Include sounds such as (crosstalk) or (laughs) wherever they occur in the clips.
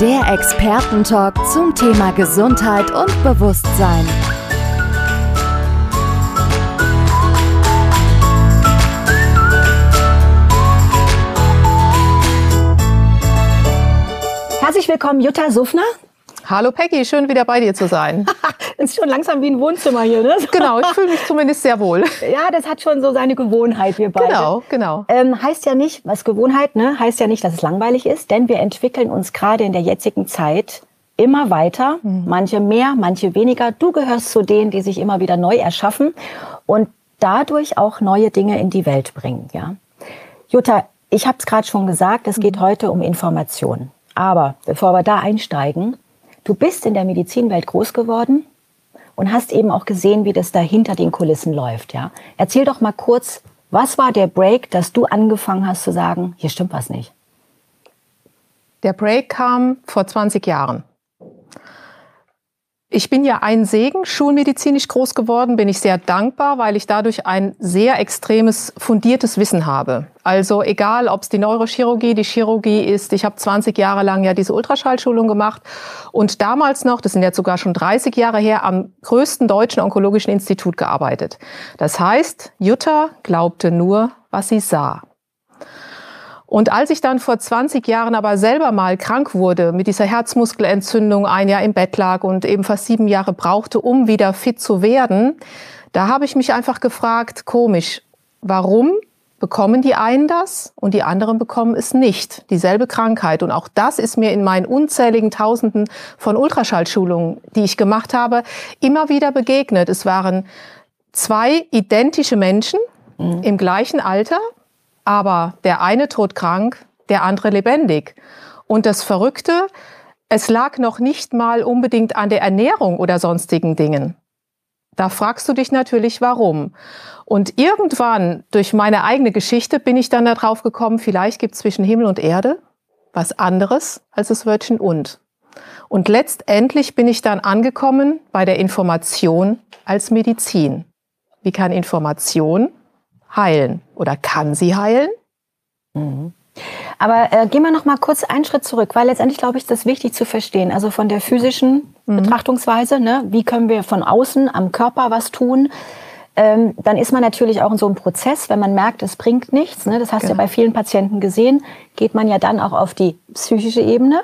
Der Expertentalk zum Thema Gesundheit und Bewusstsein. Herzlich willkommen, Jutta Suffner. Hallo Peggy, schön wieder bei dir zu sein. Es (laughs) ist schon langsam wie ein Wohnzimmer hier, ne? (laughs) Genau, ich fühle mich zumindest sehr wohl. (laughs) Ja, das hat schon so seine Gewohnheit, wir beide. Genau, genau. Ähm, heißt ja nicht, was Gewohnheit, ne? Heißt ja nicht, dass es langweilig ist, denn wir entwickeln uns gerade in der jetzigen Zeit immer weiter. Mhm. Manche mehr, manche weniger. Du gehörst zu denen, die sich immer wieder neu erschaffen und dadurch auch neue Dinge in die Welt bringen, ja. Jutta, ich habe es gerade schon gesagt, es geht mhm. heute um Information. Aber bevor wir da einsteigen, Du bist in der Medizinwelt groß geworden und hast eben auch gesehen, wie das da hinter den Kulissen läuft. Ja? Erzähl doch mal kurz, was war der Break, dass du angefangen hast zu sagen, hier stimmt was nicht? Der Break kam vor 20 Jahren. Ich bin ja ein Segen, schulmedizinisch groß geworden, bin ich sehr dankbar, weil ich dadurch ein sehr extremes, fundiertes Wissen habe. Also egal, ob es die Neurochirurgie, die Chirurgie ist, ich habe 20 Jahre lang ja diese Ultraschallschulung gemacht und damals noch, das sind jetzt sogar schon 30 Jahre her, am größten deutschen onkologischen Institut gearbeitet. Das heißt, Jutta glaubte nur, was sie sah. Und als ich dann vor 20 Jahren aber selber mal krank wurde, mit dieser Herzmuskelentzündung, ein Jahr im Bett lag und eben fast sieben Jahre brauchte, um wieder fit zu werden, da habe ich mich einfach gefragt, komisch, warum bekommen die einen das und die anderen bekommen es nicht. Dieselbe Krankheit. Und auch das ist mir in meinen unzähligen Tausenden von Ultraschallschulungen, die ich gemacht habe, immer wieder begegnet. Es waren zwei identische Menschen mhm. im gleichen Alter, aber der eine todkrank, der andere lebendig. Und das Verrückte, es lag noch nicht mal unbedingt an der Ernährung oder sonstigen Dingen. Da fragst du dich natürlich, warum. Und irgendwann, durch meine eigene Geschichte, bin ich dann darauf gekommen, vielleicht gibt es zwischen Himmel und Erde was anderes als das Wörtchen und. Und letztendlich bin ich dann angekommen bei der Information als Medizin. Wie kann Information heilen oder kann sie heilen? Mhm. Aber äh, gehen wir noch mal kurz einen Schritt zurück, weil letztendlich glaube ich, ist das wichtig zu verstehen. Also von der physischen mhm. Betrachtungsweise, ne, wie können wir von außen am Körper was tun? Ähm, dann ist man natürlich auch in so einem Prozess, wenn man merkt, es bringt nichts. Ne, das hast genau. du ja bei vielen Patienten gesehen, geht man ja dann auch auf die psychische Ebene.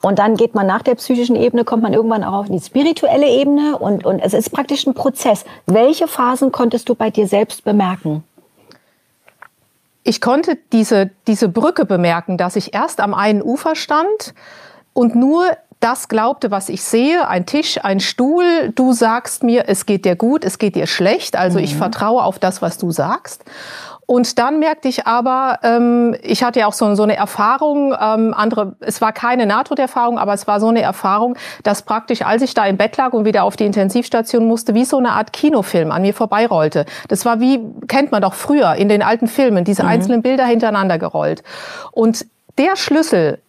Und dann geht man nach der psychischen Ebene, kommt man irgendwann auch auf die spirituelle Ebene und, und es ist praktisch ein Prozess. Welche Phasen konntest du bei dir selbst bemerken? Ich konnte diese, diese Brücke bemerken, dass ich erst am einen Ufer stand und nur das glaubte, was ich sehe, ein Tisch, ein Stuhl, du sagst mir, es geht dir gut, es geht dir schlecht, also mhm. ich vertraue auf das, was du sagst. Und dann merkte ich aber, ähm, ich hatte ja auch so, so eine Erfahrung, ähm, andere, es war keine Nahtoderfahrung, aber es war so eine Erfahrung, dass praktisch, als ich da im Bett lag und wieder auf die Intensivstation musste, wie so eine Art Kinofilm an mir vorbeirollte. Das war wie, kennt man doch früher in den alten Filmen, diese mhm. einzelnen Bilder hintereinander gerollt. Und der Schlüssel,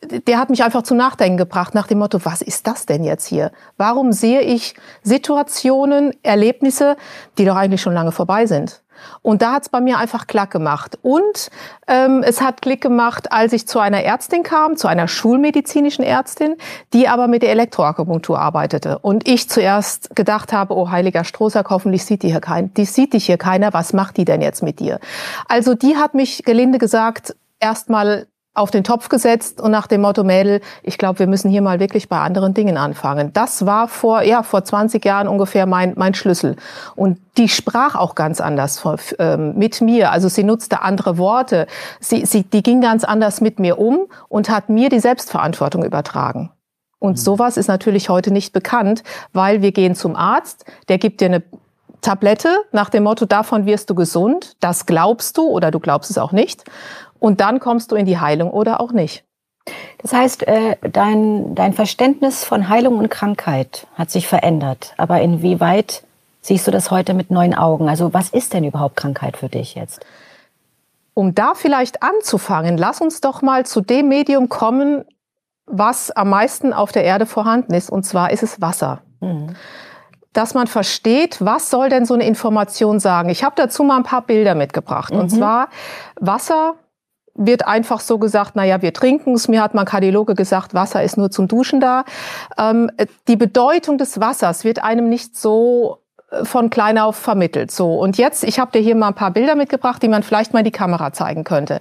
der hat mich einfach zum Nachdenken gebracht, nach dem Motto, was ist das denn jetzt hier? Warum sehe ich Situationen, Erlebnisse, die doch eigentlich schon lange vorbei sind? Und da hat es bei mir einfach Klack gemacht. Und ähm, es hat Klick gemacht, als ich zu einer Ärztin kam, zu einer schulmedizinischen Ärztin, die aber mit der Elektroakupunktur arbeitete. Und ich zuerst gedacht habe, oh heiliger Strohsack, hoffentlich sieht, die hier kein, die sieht dich hier keiner, was macht die denn jetzt mit dir? Also die hat mich gelinde gesagt, erstmal auf den Topf gesetzt und nach dem Motto, Mädel, ich glaube, wir müssen hier mal wirklich bei anderen Dingen anfangen. Das war vor, ja, vor 20 Jahren ungefähr mein, mein Schlüssel. Und die sprach auch ganz anders von, ähm, mit mir. Also sie nutzte andere Worte. Sie, sie, die ging ganz anders mit mir um und hat mir die Selbstverantwortung übertragen. Und mhm. sowas ist natürlich heute nicht bekannt, weil wir gehen zum Arzt, der gibt dir eine Tablette nach dem Motto, davon wirst du gesund, das glaubst du oder du glaubst es auch nicht. Und dann kommst du in die Heilung oder auch nicht. Das heißt, äh, dein, dein Verständnis von Heilung und Krankheit hat sich verändert. Aber inwieweit siehst du das heute mit neuen Augen? Also was ist denn überhaupt Krankheit für dich jetzt? Um da vielleicht anzufangen, lass uns doch mal zu dem Medium kommen, was am meisten auf der Erde vorhanden ist. Und zwar ist es Wasser. Mhm. Dass man versteht, was soll denn so eine Information sagen. Ich habe dazu mal ein paar Bilder mitgebracht. Mhm. Und zwar Wasser wird einfach so gesagt, naja, wir trinken es. Mir hat mein Kardiologe gesagt, Wasser ist nur zum Duschen da. Ähm, die Bedeutung des Wassers wird einem nicht so von klein auf vermittelt. So und jetzt, ich habe dir hier mal ein paar Bilder mitgebracht, die man vielleicht mal in die Kamera zeigen könnte.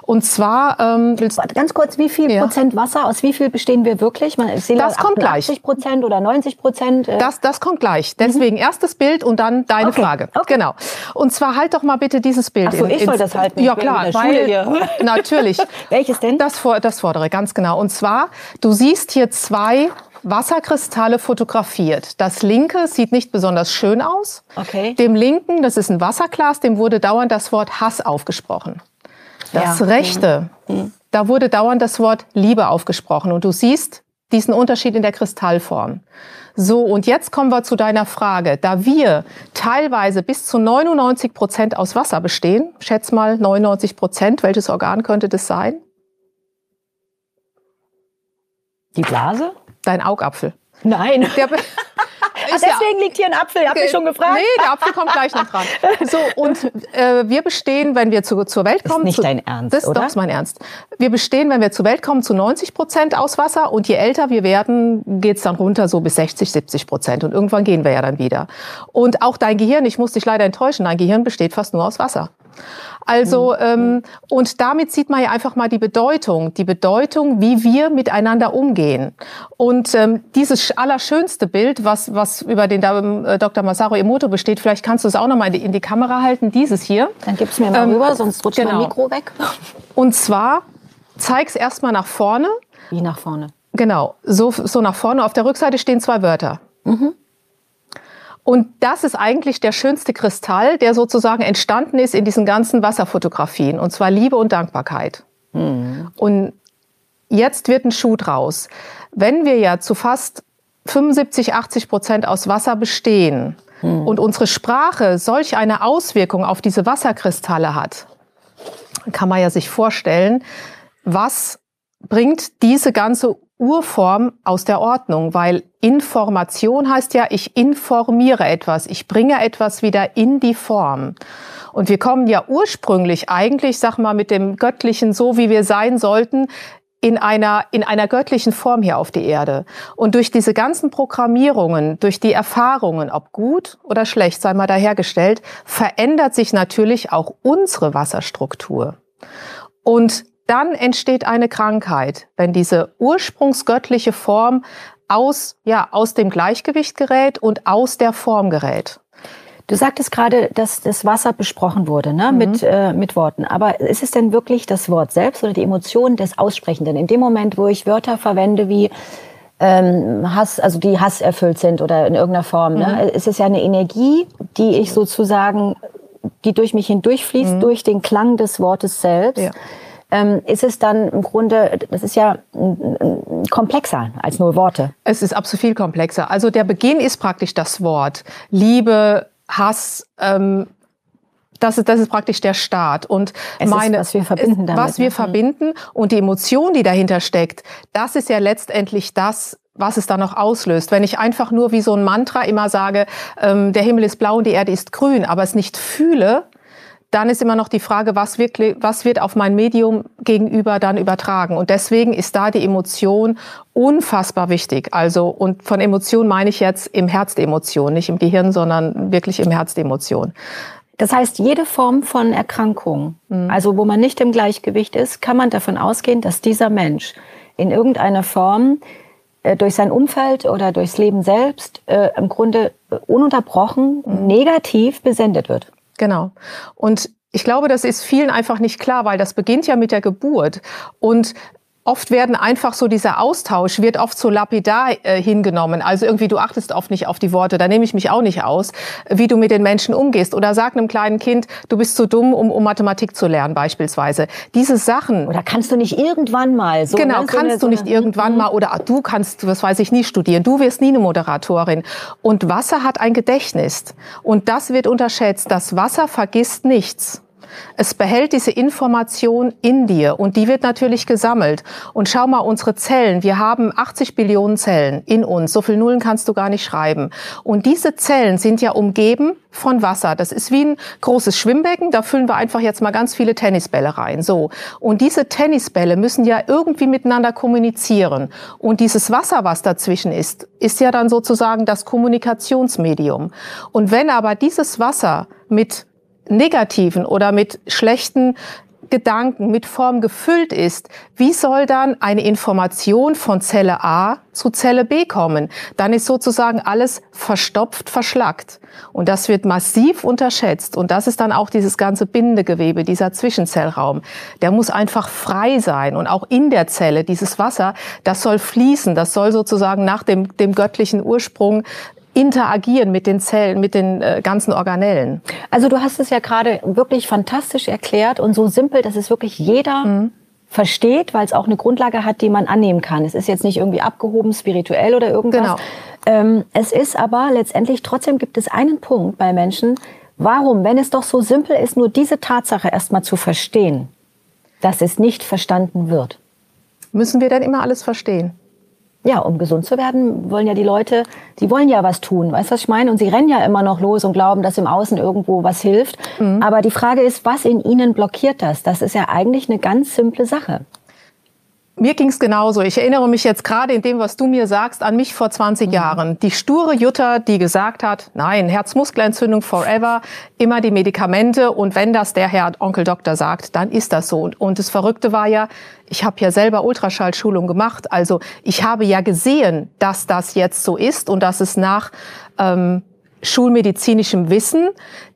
Und zwar ähm, ganz kurz, wie viel ja. Prozent Wasser aus wie viel bestehen wir wirklich? Man, ist das kommt gleich. 80 Prozent oder 90 Prozent? Äh das das kommt gleich. Deswegen mhm. erstes Bild und dann deine okay. Frage. Okay. Genau. Und zwar halt doch mal bitte dieses Bild. Ach so, in, ich soll das halten. Ja klar, weil natürlich. (laughs) Welches denn? Das, das vordere, ganz genau. Und zwar, du siehst hier zwei Wasserkristalle fotografiert. Das linke sieht nicht besonders schön aus. Okay. Dem linken, das ist ein Wasserglas, dem wurde dauernd das Wort Hass aufgesprochen. Das ja. rechte, mhm. da wurde dauernd das Wort Liebe aufgesprochen. Und du siehst diesen Unterschied in der Kristallform. So, und jetzt kommen wir zu deiner Frage. Da wir teilweise bis zu 99 Prozent aus Wasser bestehen, schätz mal 99 Prozent, welches Organ könnte das sein? Die Blase? Dein Augapfel. Nein. Der, Ach, (laughs) deswegen ja, liegt hier ein Apfel, habt ihr schon gefragt? Nee, der Apfel kommt gleich noch dran. (laughs) So, und äh, wir bestehen, wenn wir zu, zur Welt kommen... Das ist nicht zu, dein Ernst, Das, oder? doch, ist mein Ernst. Wir bestehen, wenn wir zur Welt kommen, zu 90 Prozent aus Wasser und je älter wir werden, geht's dann runter so bis 60, 70 Prozent und irgendwann gehen wir ja dann wieder. Und auch dein Gehirn, ich muss dich leider enttäuschen, dein Gehirn besteht fast nur aus Wasser. Also, mhm. ähm, und damit sieht man ja einfach mal die Bedeutung, die Bedeutung, wie wir miteinander umgehen. Und ähm, dieses allerschönste Bild, was, was über den äh, Dr. Masaru Emoto besteht, vielleicht kannst du es auch noch mal in die Kamera halten, dieses hier. Dann gib's mir mal ähm, rüber, sonst rutscht genau. mein Mikro weg. Und zwar, zeig's erstmal nach vorne. Wie nach vorne? Genau, so, so nach vorne. Auf der Rückseite stehen zwei Wörter. Mhm. Und das ist eigentlich der schönste Kristall, der sozusagen entstanden ist in diesen ganzen Wasserfotografien, und zwar Liebe und Dankbarkeit. Mhm. Und jetzt wird ein Schuh draus. Wenn wir ja zu fast 75, 80 Prozent aus Wasser bestehen mhm. und unsere Sprache solch eine Auswirkung auf diese Wasserkristalle hat, kann man ja sich vorstellen, was bringt diese ganze Urform aus der Ordnung, weil Information heißt ja, ich informiere etwas, ich bringe etwas wieder in die Form. Und wir kommen ja ursprünglich eigentlich, sag mal, mit dem Göttlichen so, wie wir sein sollten, in einer, in einer göttlichen Form hier auf die Erde. Und durch diese ganzen Programmierungen, durch die Erfahrungen, ob gut oder schlecht, sei mal dahergestellt, verändert sich natürlich auch unsere Wasserstruktur. Und dann entsteht eine Krankheit, wenn diese ursprungsgöttliche Form aus, ja, aus dem Gleichgewicht gerät und aus der Form gerät. Du sagtest gerade, dass das Wasser besprochen wurde ne? Mhm. mit, äh, mit Worten. Aber ist es denn wirklich das Wort selbst oder die Emotion des Aussprechenden? In dem Moment, wo ich Wörter verwende wie ähm, Hass, also die Hass erfüllt sind oder in irgendeiner Form, ne? mhm. ne? ist es ja eine Energie, die ich sozusagen, die durch mich hindurchfließt, mhm. durch den Klang des Wortes selbst. Ja ist es dann im Grunde, das ist ja komplexer als nur Worte. Es ist absolut viel komplexer. Also der Beginn ist praktisch das Wort. Liebe, Hass, ähm, das ist, das ist praktisch der Start. Und es meine, ist, was wir verbinden damit. Was wir ne? verbinden und die Emotion, die dahinter steckt, das ist ja letztendlich das, was es dann noch auslöst. Wenn ich einfach nur wie so ein Mantra immer sage, ähm, der Himmel ist blau und die Erde ist grün, aber es nicht fühle, dann ist immer noch die Frage, was, wirklich, was wird auf mein Medium gegenüber dann übertragen. Und deswegen ist da die Emotion unfassbar wichtig. Also, und von Emotion meine ich jetzt im Herz die Emotion, nicht im Gehirn, sondern wirklich im Herz die Emotion. Das heißt, jede Form von Erkrankung, mhm. also wo man nicht im Gleichgewicht ist, kann man davon ausgehen, dass dieser Mensch in irgendeiner Form äh, durch sein Umfeld oder durchs Leben selbst äh, im Grunde ununterbrochen mhm. negativ besendet wird. Genau. Und ich glaube, das ist vielen einfach nicht klar, weil das beginnt ja mit der Geburt. Und Oft werden einfach so dieser Austausch wird oft so lapidar äh, hingenommen. Also irgendwie du achtest oft nicht auf die Worte. Da nehme ich mich auch nicht aus, wie du mit den Menschen umgehst. Oder sag einem kleinen Kind, du bist zu dumm, um, um Mathematik zu lernen beispielsweise. Diese Sachen. Oder kannst du nicht irgendwann mal so? Genau, ne? kannst so du nicht so irgendwann mal. Oder du kannst, was weiß ich, nie studieren. Du wirst nie eine Moderatorin. Und Wasser hat ein Gedächtnis. Und das wird unterschätzt. Das Wasser vergisst nichts. Es behält diese Information in dir und die wird natürlich gesammelt. Und schau mal, unsere Zellen, wir haben 80 Billionen Zellen in uns. So viel Nullen kannst du gar nicht schreiben. Und diese Zellen sind ja umgeben von Wasser. Das ist wie ein großes Schwimmbecken. Da füllen wir einfach jetzt mal ganz viele Tennisbälle rein. So. Und diese Tennisbälle müssen ja irgendwie miteinander kommunizieren. Und dieses Wasser, was dazwischen ist, ist ja dann sozusagen das Kommunikationsmedium. Und wenn aber dieses Wasser mit negativen oder mit schlechten Gedanken, mit Form gefüllt ist, wie soll dann eine Information von Zelle A zu Zelle B kommen? Dann ist sozusagen alles verstopft, verschlackt. Und das wird massiv unterschätzt. Und das ist dann auch dieses ganze Bindegewebe, dieser Zwischenzellraum. Der muss einfach frei sein. Und auch in der Zelle, dieses Wasser, das soll fließen. Das soll sozusagen nach dem, dem göttlichen Ursprung interagieren mit den Zellen, mit den äh, ganzen Organellen. Also du hast es ja gerade wirklich fantastisch erklärt und so simpel, dass es wirklich jeder mhm. versteht, weil es auch eine Grundlage hat, die man annehmen kann. Es ist jetzt nicht irgendwie abgehoben, spirituell oder irgendwas. Genau. Ähm, es ist aber letztendlich, trotzdem gibt es einen Punkt bei Menschen, warum, wenn es doch so simpel ist, nur diese Tatsache erstmal zu verstehen, dass es nicht verstanden wird. Müssen wir denn immer alles verstehen? Ja, um gesund zu werden, wollen ja die Leute, die wollen ja was tun. Weißt du, was ich meine? Und sie rennen ja immer noch los und glauben, dass im Außen irgendwo was hilft. Mhm. Aber die Frage ist, was in ihnen blockiert das? Das ist ja eigentlich eine ganz simple Sache. Mir ging's genauso. Ich erinnere mich jetzt gerade in dem, was du mir sagst, an mich vor 20 mhm. Jahren. Die sture Jutta, die gesagt hat, nein, Herzmuskelentzündung forever, immer die Medikamente und wenn das der Herr Onkel Doktor sagt, dann ist das so. Und, und das Verrückte war ja, ich habe ja selber Ultraschallschulung gemacht. Also ich habe ja gesehen, dass das jetzt so ist und dass es nach ähm, schulmedizinischem Wissen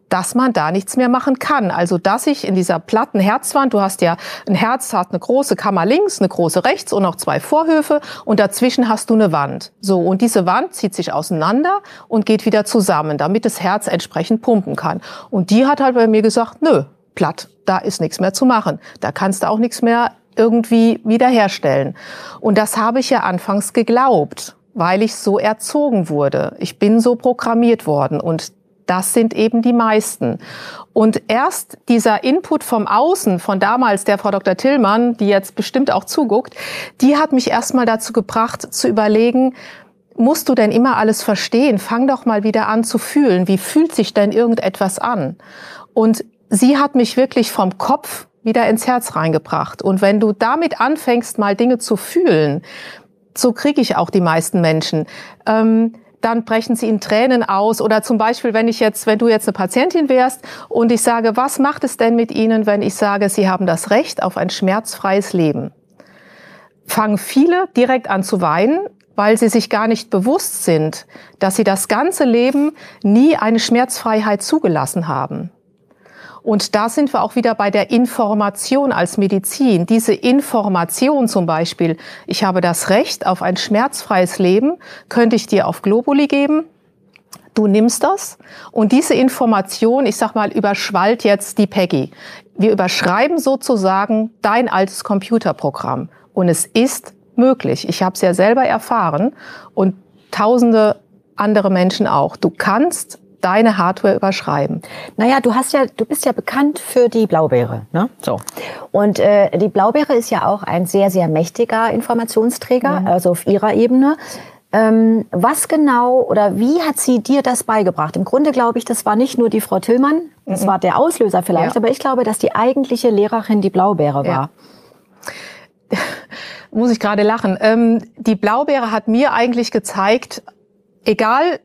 dass man da nichts mehr machen kann. Also dass ich in dieser platten Herzwand, du hast ja ein Herz, hat eine große Kammer links, eine große rechts und noch zwei Vorhöfe und dazwischen hast du eine Wand. So und diese Wand zieht sich auseinander und geht wieder zusammen, damit das Herz entsprechend pumpen kann. Und die hat halt bei mir gesagt, nö, platt, da ist nichts mehr zu machen. Da kannst du auch nichts mehr irgendwie wiederherstellen. Und das habe ich ja anfangs geglaubt weil ich so erzogen wurde. Ich bin so programmiert worden und das sind eben die meisten. Und erst dieser Input vom Außen, von damals der Frau Dr. Tillmann, die jetzt bestimmt auch zuguckt, die hat mich erstmal dazu gebracht, zu überlegen, musst du denn immer alles verstehen? Fang doch mal wieder an zu fühlen. Wie fühlt sich denn irgendetwas an? Und sie hat mich wirklich vom Kopf wieder ins Herz reingebracht. Und wenn du damit anfängst, mal Dinge zu fühlen, so kriege ich auch die meisten Menschen. Ähm, dann brechen sie in Tränen aus. Oder zum Beispiel, wenn ich jetzt, wenn du jetzt eine Patientin wärst und ich sage, was macht es denn mit Ihnen, wenn ich sage, Sie haben das Recht auf ein schmerzfreies Leben? Fangen viele direkt an zu weinen, weil sie sich gar nicht bewusst sind, dass sie das ganze Leben nie eine Schmerzfreiheit zugelassen haben. Und da sind wir auch wieder bei der Information als Medizin. Diese Information zum Beispiel, ich habe das Recht auf ein schmerzfreies Leben, könnte ich dir auf Globuli geben. Du nimmst das und diese Information, ich sag mal, überschwallt jetzt die Peggy. Wir überschreiben sozusagen dein altes Computerprogramm und es ist möglich. Ich habe es ja selber erfahren und tausende andere Menschen auch. Du kannst deine Hardware überschreiben? Naja, du hast ja, du bist ja bekannt für die Blaubeere, ne? So. Und äh, die Blaubeere ist ja auch ein sehr, sehr mächtiger Informationsträger, mhm. also auf ihrer Ebene. Ähm, was genau oder wie hat sie dir das beigebracht? Im Grunde glaube ich, das war nicht nur die Frau Tillmann, das mhm. war der Auslöser vielleicht, ja. aber ich glaube, dass die eigentliche Lehrerin die Blaubeere war. Ja. (laughs) Muss ich gerade lachen. Ähm, die Blaubeere hat mir eigentlich gezeigt, egal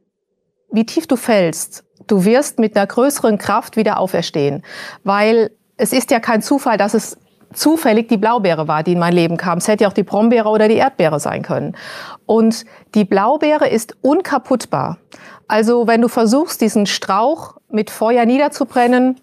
wie tief du fällst, du wirst mit einer größeren Kraft wieder auferstehen. Weil es ist ja kein Zufall, dass es zufällig die Blaubeere war, die in mein Leben kam. Es hätte ja auch die Brombeere oder die Erdbeere sein können. Und die Blaubeere ist unkaputtbar. Also wenn du versuchst, diesen Strauch mit Feuer niederzubrennen,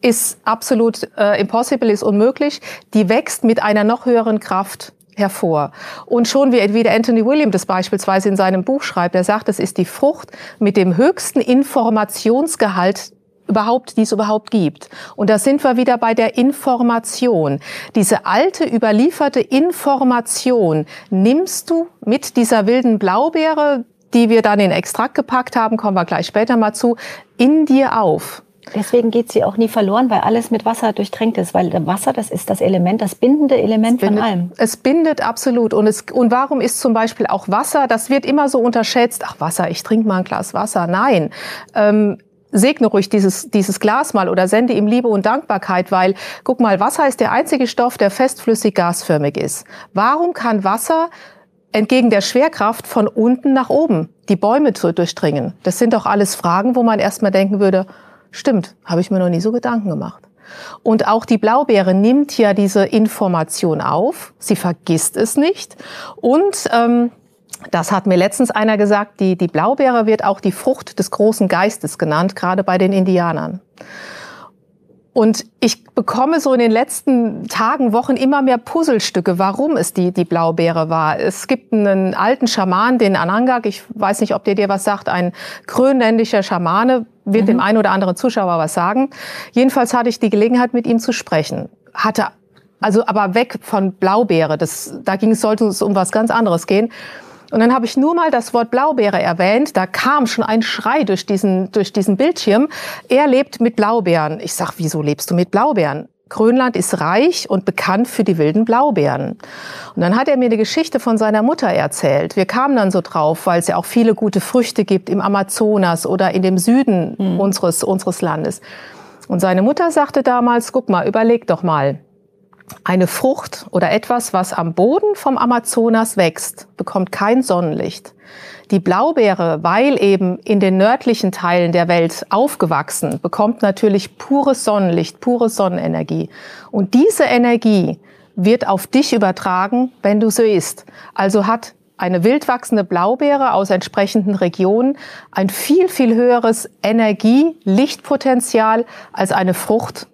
ist absolut äh, impossible, ist unmöglich. Die wächst mit einer noch höheren Kraft hervor. Und schon wie, wie der Anthony William das beispielsweise in seinem Buch schreibt, er sagt, es ist die Frucht mit dem höchsten Informationsgehalt überhaupt, die es überhaupt gibt. Und da sind wir wieder bei der Information. Diese alte, überlieferte Information nimmst du mit dieser wilden Blaubeere, die wir dann in Extrakt gepackt haben, kommen wir gleich später mal zu, in dir auf. Deswegen geht sie auch nie verloren, weil alles mit Wasser durchtränkt ist. Weil Wasser, das ist das Element, das bindende Element bindet, von allem. Es bindet absolut. Und, es, und warum ist zum Beispiel auch Wasser, das wird immer so unterschätzt, ach Wasser, ich trinke mal ein Glas Wasser. Nein. Ähm, segne ruhig dieses, dieses Glas mal oder sende ihm Liebe und Dankbarkeit, weil, guck mal, Wasser ist der einzige Stoff, der festflüssig gasförmig ist. Warum kann Wasser entgegen der Schwerkraft von unten nach oben die Bäume durchdringen? Das sind doch alles Fragen, wo man erstmal denken würde, Stimmt, habe ich mir noch nie so Gedanken gemacht. Und auch die Blaubeere nimmt ja diese Information auf, sie vergisst es nicht. Und ähm, das hat mir letztens einer gesagt, die, die Blaubeere wird auch die Frucht des großen Geistes genannt, gerade bei den Indianern. Und ich bekomme so in den letzten Tagen, Wochen immer mehr Puzzlestücke, warum es die, die Blaubeere war. Es gibt einen alten Schaman, den Anangak, ich weiß nicht, ob der dir was sagt, ein grönländischer Schamane, wird mhm. dem einen oder anderen Zuschauer was sagen. Jedenfalls hatte ich die Gelegenheit, mit ihm zu sprechen. Hatte also aber weg von Blaubeere. Das, da ging es, sollte es um was ganz anderes gehen. Und dann habe ich nur mal das Wort Blaubeere erwähnt. Da kam schon ein Schrei durch diesen, durch diesen Bildschirm. Er lebt mit Blaubeeren. Ich sag, wieso lebst du mit Blaubeeren? Grönland ist reich und bekannt für die wilden Blaubeeren. Und dann hat er mir eine Geschichte von seiner Mutter erzählt. Wir kamen dann so drauf, weil es ja auch viele gute Früchte gibt im Amazonas oder in dem Süden mhm. unseres, unseres Landes. Und seine Mutter sagte damals, guck mal, überleg doch mal, eine Frucht oder etwas, was am Boden vom Amazonas wächst, bekommt kein Sonnenlicht. Die Blaubeere, weil eben in den nördlichen Teilen der Welt aufgewachsen, bekommt natürlich pures Sonnenlicht, pure Sonnenenergie. Und diese Energie wird auf dich übertragen, wenn du so isst. Also hat eine wildwachsende Blaubeere aus entsprechenden Regionen ein viel, viel höheres Energie-Lichtpotenzial als eine Frucht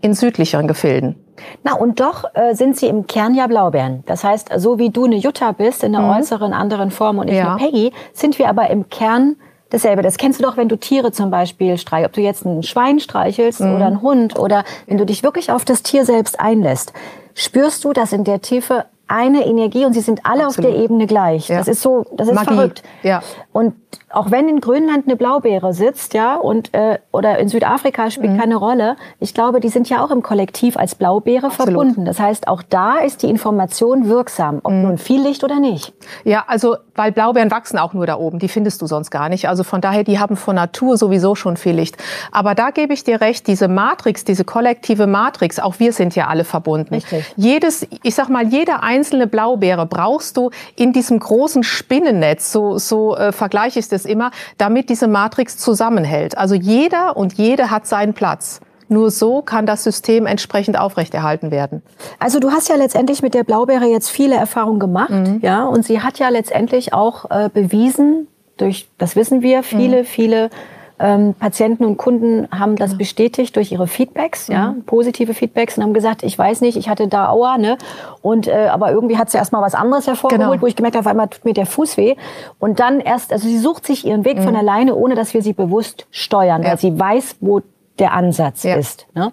in südlicheren Gefilden. Na, und doch äh, sind sie im Kern ja Blaubeeren. Das heißt, so wie du eine Jutta bist, in einer mhm. äußeren, anderen Form und ich ja. eine Peggy, sind wir aber im Kern dasselbe. Das kennst du doch, wenn du Tiere zum Beispiel streichelst. Ob du jetzt ein Schwein streichelst mhm. oder einen Hund oder wenn du dich wirklich auf das Tier selbst einlässt, spürst du, dass in der Tiefe eine Energie und sie sind alle Absolut. auf der Ebene gleich. Ja. Das ist so, das ist Magie. verrückt. Ja. Und auch wenn in Grönland eine Blaubeere sitzt, ja, und äh, oder in Südafrika spielt mhm. keine Rolle, ich glaube, die sind ja auch im Kollektiv als Blaubeere Absolut. verbunden. Das heißt, auch da ist die Information wirksam, ob mhm. nun viel Licht oder nicht. Ja, also weil Blaubeeren wachsen auch nur da oben, die findest du sonst gar nicht. Also von daher, die haben von Natur sowieso schon viel Licht. Aber da gebe ich dir recht, diese Matrix, diese kollektive Matrix, auch wir sind ja alle verbunden. Richtig. Jedes, ich sag mal, jede einzelne Blaubeere brauchst du in diesem großen Spinnennetz, so so äh, vergleiche ich das immer, damit diese Matrix zusammenhält. Also jeder und jede hat seinen Platz. Nur so kann das System entsprechend aufrechterhalten werden. Also du hast ja letztendlich mit der Blaubeere jetzt viele Erfahrungen gemacht, mhm. ja, und sie hat ja letztendlich auch äh, bewiesen, durch, das wissen wir, viele, mhm. viele ähm, Patienten und Kunden haben das bestätigt durch ihre Feedbacks, ja, mhm. positive Feedbacks und haben gesagt, ich weiß nicht, ich hatte da Aua, ne, und äh, aber irgendwie hat sie erstmal was anderes hervorgeholt, genau. wo ich gemerkt habe, einmal tut mir der Fuß weh und dann erst, also sie sucht sich ihren Weg mhm. von alleine, ohne dass wir sie bewusst steuern, ja. weil sie weiß, wo der Ansatz ja. ist. Ne?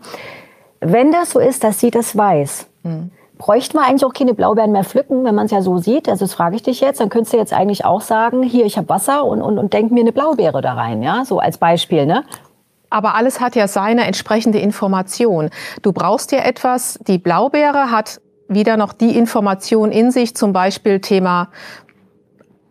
Wenn das so ist, dass sie das weiß, mhm bräuchten wir eigentlich auch keine Blaubeeren mehr pflücken, wenn man es ja so sieht? Also das frage ich dich jetzt. Dann könntest du jetzt eigentlich auch sagen, hier, ich habe Wasser und, und, und denk mir eine Blaubeere da rein, ja, so als Beispiel, ne? Aber alles hat ja seine entsprechende Information. Du brauchst ja etwas, die Blaubeere hat wieder noch die Information in sich, zum Beispiel Thema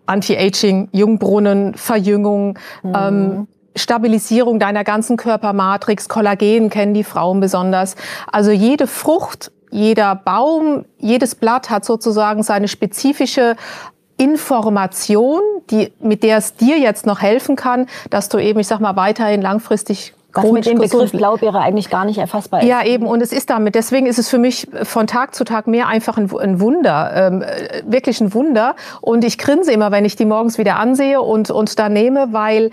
Anti-Aging, Jungbrunnen, Verjüngung, mhm. ähm, Stabilisierung deiner ganzen Körpermatrix, Kollagen kennen die Frauen besonders. Also jede Frucht jeder Baum, jedes Blatt hat sozusagen seine spezifische Information, die, mit der es dir jetzt noch helfen kann, dass du eben, ich sag mal, weiterhin langfristig was mit dem Begriff Blaubeere eigentlich gar nicht erfassbar ist. Ja, eben. Und es ist damit. Deswegen ist es für mich von Tag zu Tag mehr einfach ein, ein Wunder. Ähm, wirklich ein Wunder. Und ich grinse immer, wenn ich die morgens wieder ansehe und, und da nehme, weil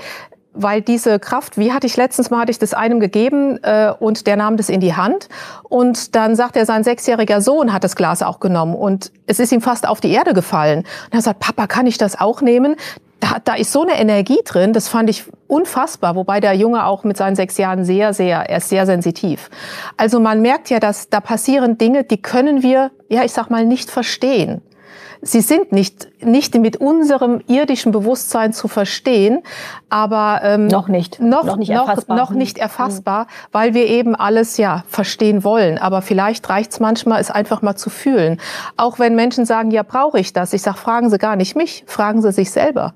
weil diese Kraft, wie hatte ich letztens mal, hatte ich das einem gegeben äh, und der nahm das in die Hand und dann sagt er, sein sechsjähriger Sohn hat das Glas auch genommen und es ist ihm fast auf die Erde gefallen. Und er sagt, Papa, kann ich das auch nehmen? Da, da ist so eine Energie drin, das fand ich unfassbar, wobei der Junge auch mit seinen sechs Jahren sehr, sehr, er ist sehr sensitiv. Also man merkt ja, dass da passieren Dinge, die können wir, ja, ich sag mal, nicht verstehen. Sie sind nicht, nicht mit unserem irdischen Bewusstsein zu verstehen, aber ähm, noch nicht, noch, noch nicht erfassbar, noch, noch nicht mhm. erfassbar mhm. weil wir eben alles ja verstehen wollen. Aber vielleicht reicht es manchmal, es einfach mal zu fühlen. Auch wenn Menschen sagen, ja, brauche ich das? Ich sage, fragen Sie gar nicht mich, fragen Sie sich selber.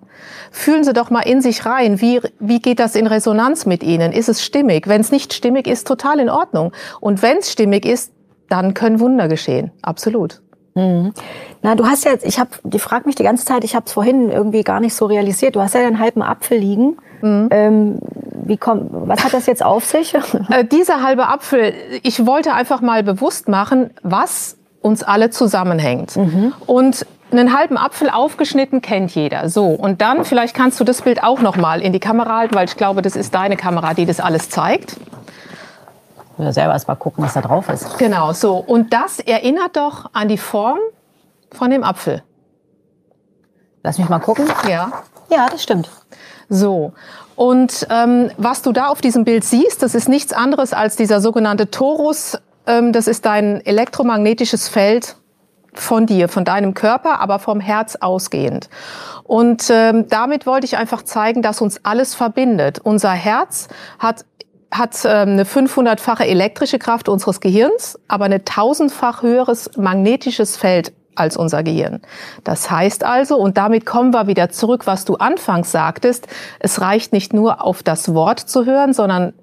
Fühlen Sie doch mal in sich rein, wie, wie geht das in Resonanz mit Ihnen? Ist es stimmig? Wenn es nicht stimmig ist, total in Ordnung. Und wenn es stimmig ist, dann können Wunder geschehen. Absolut. Mhm. Na, du hast jetzt, ich habe, die fragt mich die ganze Zeit, ich habe es vorhin irgendwie gar nicht so realisiert. Du hast ja einen halben Apfel liegen. Mhm. Ähm, wie kommt, was hat das jetzt auf sich? (laughs) Äh, dieser halbe Apfel, ich wollte einfach mal bewusst machen, was uns alle zusammenhängt. Mhm. Und einen halben Apfel aufgeschnitten kennt jeder. So und dann vielleicht kannst du das Bild auch noch mal in die Kamera halten, weil ich glaube, das ist deine Kamera, die das alles zeigt ja selber erst mal gucken, was da drauf ist. Genau, so. Und das erinnert doch an die Form von dem Apfel. Lass mich mal gucken. Ja. Ja, das stimmt. So. Und ähm, was du da auf diesem Bild siehst, das ist nichts anderes als dieser sogenannte Torus. Ähm, das ist dein elektromagnetisches Feld von dir, von deinem Körper, aber vom Herz ausgehend. Und ähm, damit wollte ich einfach zeigen, dass uns alles verbindet. Unser Herz hat hat ähm, eine 500-fache elektrische Kraft unseres Gehirns, aber eine tausendfach höheres magnetisches Feld als unser Gehirn. Das heißt also, und damit kommen wir wieder zurück, was du anfangs sagtest, es reicht nicht nur auf das Wort zu hören, sondern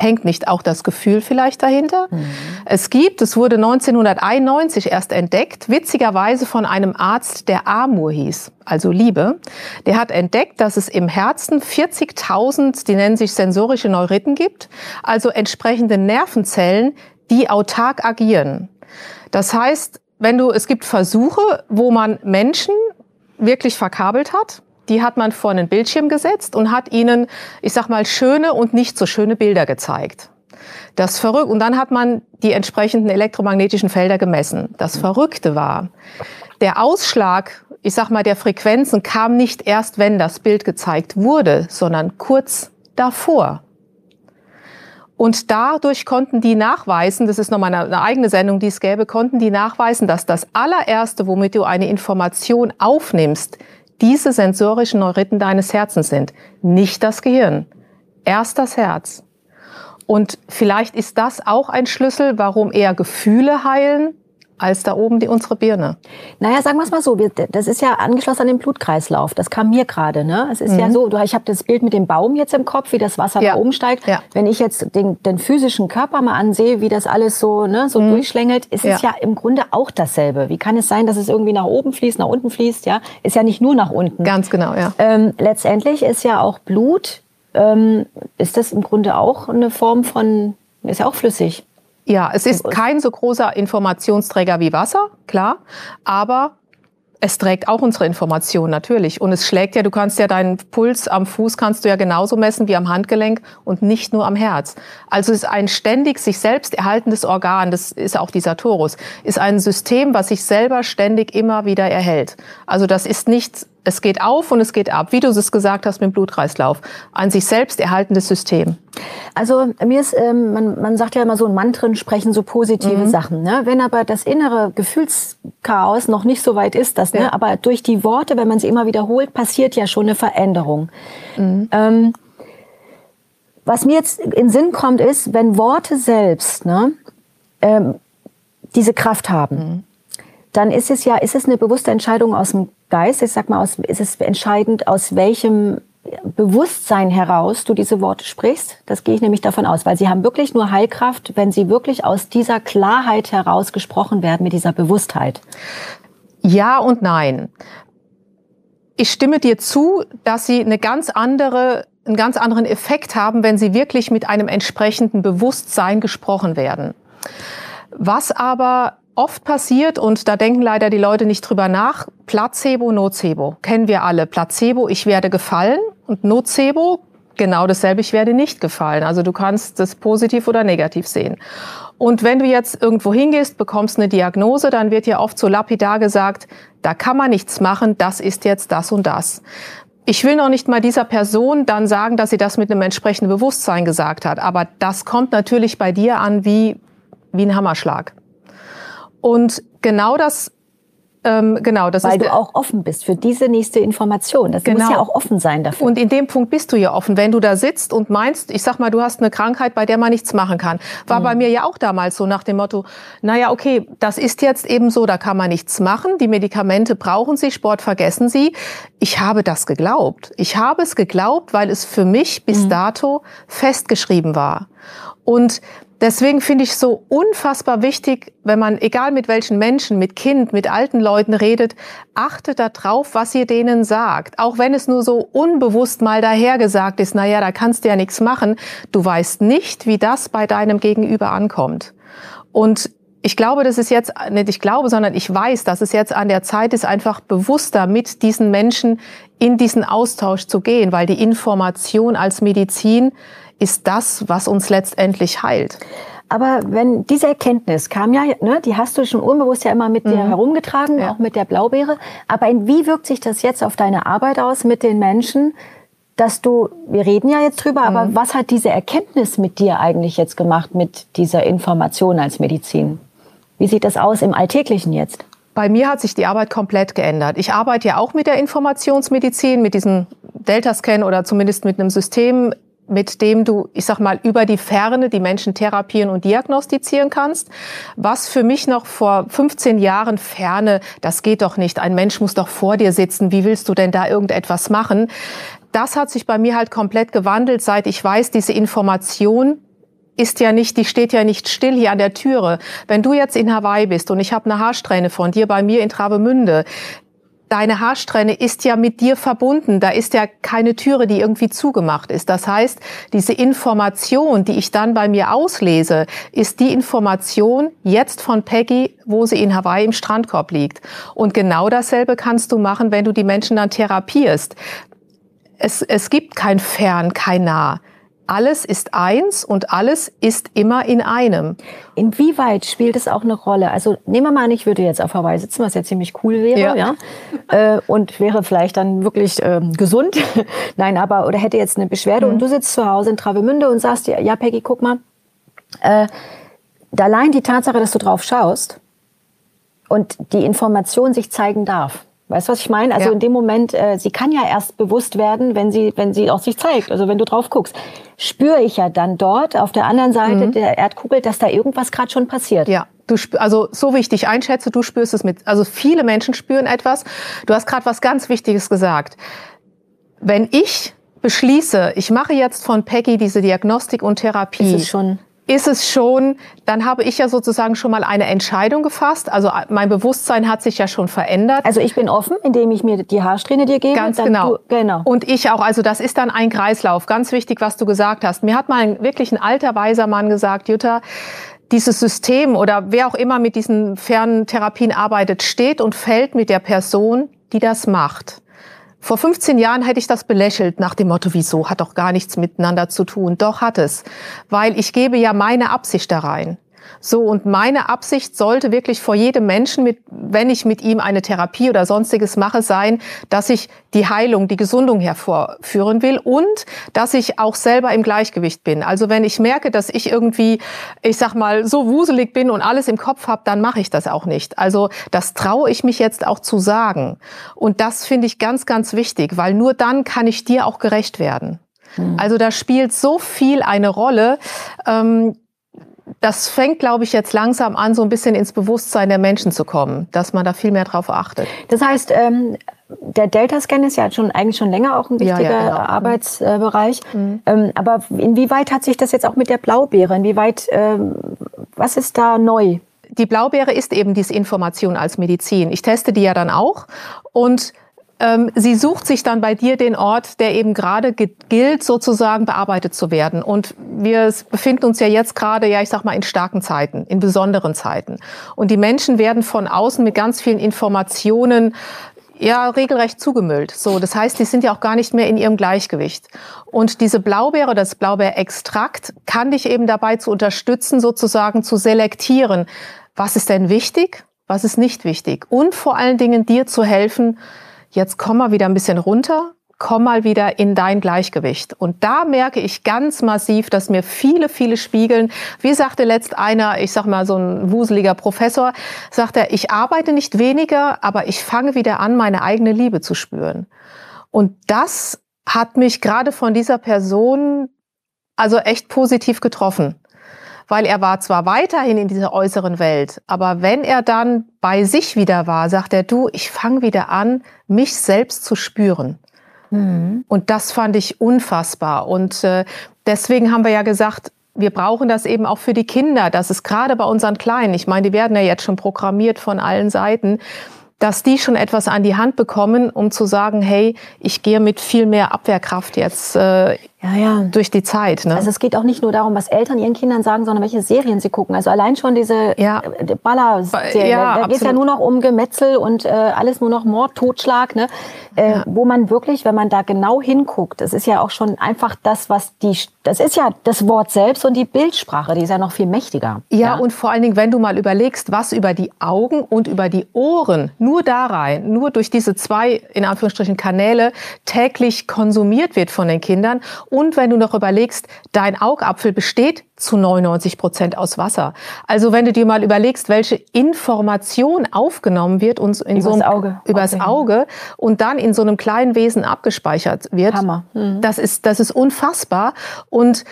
hängt nicht auch das Gefühl vielleicht dahinter? Mhm. Es gibt, es wurde 1991 erst entdeckt, witzigerweise von einem Arzt, der Amur hieß, also Liebe. Der hat entdeckt, dass es im Herzen 40.000, die nennen sich sensorische Neuriten gibt, also entsprechende Nervenzellen, die autark agieren. Das heißt, wenn du, es gibt Versuche, wo man Menschen wirklich verkabelt hat, die hat man vor einen Bildschirm gesetzt und hat ihnen, ich sag mal, schöne und nicht so schöne Bilder gezeigt. Das verrückt und dann hat man die entsprechenden elektromagnetischen Felder gemessen. Das Verrückte war, der Ausschlag, ich sag mal, der Frequenzen kam nicht erst, wenn das Bild gezeigt wurde, sondern kurz davor. Und dadurch konnten die nachweisen, das ist nochmal eine, eine eigene Sendung, die es gäbe, konnten die nachweisen, dass das allererste, womit du eine Information aufnimmst, diese sensorischen Neuriten deines Herzens sind, nicht das Gehirn. Erst das Herz. Und vielleicht ist das auch ein Schlüssel, warum eher Gefühle heilen als da oben die unsere Birne. Naja, sagen wir es mal so, das ist ja angeschlossen an den Blutkreislauf. Das kam mir gerade. Ne? Es ist mhm. ja so, ich habe das Bild mit dem Baum jetzt im Kopf, wie das Wasser ja. da oben steigt. Ja. Wenn ich jetzt den, den, physischen Körper mal ansehe, wie das alles so, ne, so mhm. durchschlängelt, ist ja. es ja im Grunde auch dasselbe. Wie kann es sein, dass es irgendwie nach oben fließt, nach unten fließt? Ja, ist ja nicht nur nach unten. Ganz genau, ja. Ähm, letztendlich ist ja auch Blut, ähm, ist das im Grunde auch eine Form von, ist ja auch flüssig. Ja, es ist kein so großer Informationsträger wie Wasser, klar, aber es trägt auch unsere Information natürlich und es schlägt ja, du kannst ja deinen Puls am Fuß kannst du ja genauso messen wie am Handgelenk und nicht nur am Herz. Also es ist ein ständig sich selbst erhaltendes Organ, das ist auch dieser Torus, ist ein System, was sich selber ständig immer wieder erhält. Also das ist nicht es geht auf und es geht ab, wie du es gesagt hast mit dem Blutkreislauf. Ein sich selbst erhaltendes System. Also mir ist, ähm, man, man sagt ja immer so, Mantren sprechen so positive mhm. Sachen. Ne? Wenn aber das innere Gefühlschaos noch nicht so weit ist, das, ne? ja. ne? aber durch die Worte, wenn man sie immer wiederholt, passiert ja schon eine Veränderung. Mhm. Ähm, was mir jetzt in Sinn kommt, ist, wenn Worte selbst ne, ähm, diese Kraft haben, mhm. dann ist es ja, ist es eine bewusste Entscheidung aus dem Geist, ich sag mal, aus, ist es entscheidend, aus welchem Bewusstsein heraus du diese Worte sprichst. Das gehe ich nämlich davon aus, weil sie haben wirklich nur Heilkraft, wenn sie wirklich aus dieser Klarheit heraus gesprochen werden, mit dieser Bewusstheit. Ja und nein. ich stimme dir zu, dass sie eine ganz andere, einen ganz anderen Effekt haben, wenn sie wirklich mit einem entsprechenden Bewusstsein gesprochen werden. Was aber oft passiert, und da denken leider die Leute nicht drüber nach, Placebo, Nocebo. Kennen wir alle. Placebo, ich werde gefallen und Nocebo, genau dasselbe, ich werde nicht gefallen. Also du kannst das positiv oder negativ sehen. Und wenn du jetzt irgendwo hingehst, bekommst eine Diagnose, dann wird ja oft so lapidar gesagt, da kann man nichts machen, das ist jetzt das und das. Ich will noch nicht mal dieser Person dann sagen, dass sie das mit einem entsprechenden Bewusstsein gesagt hat, aber das kommt natürlich bei dir an wie, wie ein Hammerschlag. Und genau das ähm, genau, das Weil ist du auch offen bist für diese nächste Information. Das genau. muss ja auch offen sein dafür. Und in dem Punkt bist du ja offen. Wenn du da sitzt und meinst, ich sag mal, du hast eine Krankheit, bei der man nichts machen kann. War mhm. bei mir ja auch damals so nach dem Motto, naja, okay, das ist jetzt eben so, da kann man nichts machen. Die Medikamente brauchen Sie, Sport vergessen Sie. Ich habe das geglaubt. Ich habe es geglaubt, weil es für mich bis mhm. dato festgeschrieben war. Und Deswegen finde ich so unfassbar wichtig, wenn man, egal mit welchen Menschen, mit Kind, mit alten Leuten redet, achtet darauf, was ihr denen sagt. Auch wenn es nur so unbewusst mal dahergesagt ist, naja, da kannst du ja nichts machen. Du weißt nicht, wie das bei deinem Gegenüber ankommt. Und ich glaube, das ist jetzt, nicht ich glaube, sondern ich weiß, dass es jetzt an der Zeit ist, einfach bewusster mit diesen Menschen in diesen Austausch zu gehen, weil die Information als Medizin ist das, was uns letztendlich heilt. Aber wenn diese Erkenntnis kam ja, ne, die hast du schon unbewusst ja immer mit mhm. dir herumgetragen, ja. auch mit der Blaubeere. Aber in, wie wirkt sich das jetzt auf deine Arbeit aus mit den Menschen, dass du, wir reden ja jetzt drüber, mhm. aber was hat diese Erkenntnis mit dir eigentlich jetzt gemacht, mit dieser Information als Medizin? Wie sieht das aus im Alltäglichen jetzt? Bei mir hat sich die Arbeit komplett geändert. Ich arbeite ja auch mit der Informationsmedizin, mit diesem Delta-Scan oder zumindest mit einem System, mit dem du, ich sag mal, über die Ferne die Menschen therapieren und diagnostizieren kannst. Was für mich noch vor 15 Jahren Ferne, das geht doch nicht. Ein Mensch muss doch vor dir sitzen. Wie willst du denn da irgendetwas machen? Das hat sich bei mir halt komplett gewandelt, seit ich weiß, diese Information ist ja nicht, die steht ja nicht still hier an der Türe. Wenn du jetzt in Hawaii bist und ich habe eine Haarsträhne von dir bei mir in Travemünde, deine Haarsträhne ist ja mit dir verbunden. Da ist ja keine Türe, die irgendwie zugemacht ist. Das heißt, diese Information, die ich dann bei mir auslese, ist die Information jetzt von Peggy, wo sie in Hawaii im Strandkorb liegt. Und genau dasselbe kannst du machen, wenn du die Menschen dann therapierst. Es, es gibt kein Fern, kein Nah alles ist eins und alles ist immer in einem. Inwieweit spielt es auch eine Rolle? Also nehmen wir mal an, ich würde jetzt auf Hawaii sitzen, was ja ziemlich cool wäre, ja, ja? Äh, und wäre vielleicht dann wirklich ähm, gesund. (laughs) Nein, aber oder hätte jetzt eine Beschwerde mhm. und du sitzt zu Hause in Travemünde und sagst dir, ja Peggy, guck mal, äh, allein die Tatsache, dass du drauf schaust und die Information sich zeigen darf, Weißt du, was ich meine? Also ja. in dem Moment, äh, sie kann ja erst bewusst werden, wenn sie, wenn sie auch sich zeigt. Also wenn du drauf guckst, spüre ich ja dann dort auf der anderen Seite mhm. der Erdkugel, dass da irgendwas gerade schon passiert. Ja. Du also so wie ich dich einschätze, du spürst es mit. Also viele Menschen spüren etwas. Du hast gerade was ganz Wichtiges gesagt. Wenn ich beschließe, ich mache jetzt von Peggy diese Diagnostik und Therapie, ist es schon ist es schon, dann habe ich ja sozusagen schon mal eine Entscheidung gefasst. Also mein Bewusstsein hat sich ja schon verändert. Also ich bin offen, indem ich mir die Haarsträhne dir gebe. Ganz genau. Du, genau. Und ich auch. Also das ist dann ein Kreislauf. Ganz wichtig, was du gesagt hast. Mir hat mal ein, wirklich ein alter weiser Mann gesagt, Jutta, dieses System oder wer auch immer mit diesen fernen Therapien arbeitet, steht und fällt mit der Person, die das macht. Vor 15 Jahren hätte ich das belächelt nach dem Motto, wieso, hat doch gar nichts miteinander zu tun. Doch hat es, weil ich gebe ja meine Absicht da rein. So, und meine Absicht sollte wirklich vor jedem Menschen, mit, wenn ich mit ihm eine Therapie oder sonstiges mache, sein, dass ich die Heilung, die Gesundung hervorführen will und dass ich auch selber im Gleichgewicht bin. Also wenn ich merke, dass ich irgendwie, ich sag mal, so wuselig bin und alles im Kopf habe, dann mache ich das auch nicht. Also das traue ich mich jetzt auch zu sagen. Und das finde ich ganz, ganz wichtig, weil nur dann kann ich dir auch gerecht werden. Hm. Also da spielt so viel eine Rolle. Ähm, das fängt, glaube ich, jetzt langsam an, so ein bisschen ins Bewusstsein der Menschen zu kommen, dass man da viel mehr drauf achtet. Das heißt, ähm, der Delta-Scan ist ja schon eigentlich schon länger auch ein wichtiger ja, ja, genau. Arbeitsbereich. Mhm. Ähm, aber inwieweit hat sich das jetzt auch mit der Blaubeere? Inwieweit, ähm, was ist da neu? Die Blaubeere ist eben diese Information als Medizin. Ich teste die ja dann auch und ähm, sie sucht sich dann bei dir den Ort, der eben gerade gilt, sozusagen bearbeitet zu werden. Und wir befinden uns ja jetzt gerade, ja, ich sag mal, in starken Zeiten, in besonderen Zeiten. Und die Menschen werden von außen mit ganz vielen Informationen ja regelrecht zugemüllt. So, das heißt, die sind ja auch gar nicht mehr in ihrem Gleichgewicht. Und diese Blaubeere, das Blaubeerextrakt, kann dich eben dabei zu unterstützen, sozusagen zu selektieren, was ist denn wichtig, was ist nicht wichtig und vor allen Dingen dir zu helfen, jetzt komm mal wieder ein bisschen runter, komm mal wieder in dein Gleichgewicht. Und da merke ich ganz massiv, dass mir viele, viele spiegeln. Wie sagte letzt einer, ich sag mal so ein wuseliger Professor, sagt er, ich arbeite nicht weniger, aber ich fange wieder an, meine eigene Liebe zu spüren. Und das hat mich gerade von dieser Person also echt positiv getroffen weil er war zwar weiterhin in dieser äußeren Welt, aber wenn er dann bei sich wieder war, sagt er, du, ich fange wieder an, mich selbst zu spüren. Mhm. Und das fand ich unfassbar. Und äh, deswegen haben wir ja gesagt, wir brauchen das eben auch für die Kinder. Das ist gerade bei unseren Kleinen. Ich meine, die werden ja jetzt schon programmiert von allen Seiten dass die schon etwas an die Hand bekommen, um zu sagen, hey, ich gehe mit viel mehr Abwehrkraft jetzt äh, ja, ja. durch die Zeit. Ne? Also es geht auch nicht nur darum, was Eltern ihren Kindern sagen, sondern welche Serien sie gucken. Also allein schon diese ja. Äh, Baller-Serien, ja, da geht es ja nur noch um Gemetzel und äh, alles nur noch Mord, Totschlag, ne? Äh, ja. wo man wirklich, wenn man da genau hinguckt, das ist ja auch schon einfach das, was die, das ist ja das Wort selbst und die Bildsprache, die ist ja noch viel mächtiger. Ja, ja, und vor allen Dingen, wenn du mal überlegst, was über die Augen und über die Ohren nur da rein, nur durch diese zwei, in Anführungsstrichen, Kanäle täglich konsumiert wird von den Kindern und wenn du noch überlegst, dein Augapfel besteht zu 99 Prozent aus Wasser. Also wenn du dir mal überlegst, welche Information aufgenommen wird und in übers so einem, Auge, übers Auge und dann in so einem kleinen Wesen abgespeichert wird, Hammer. Mhm. das ist das ist unfassbar und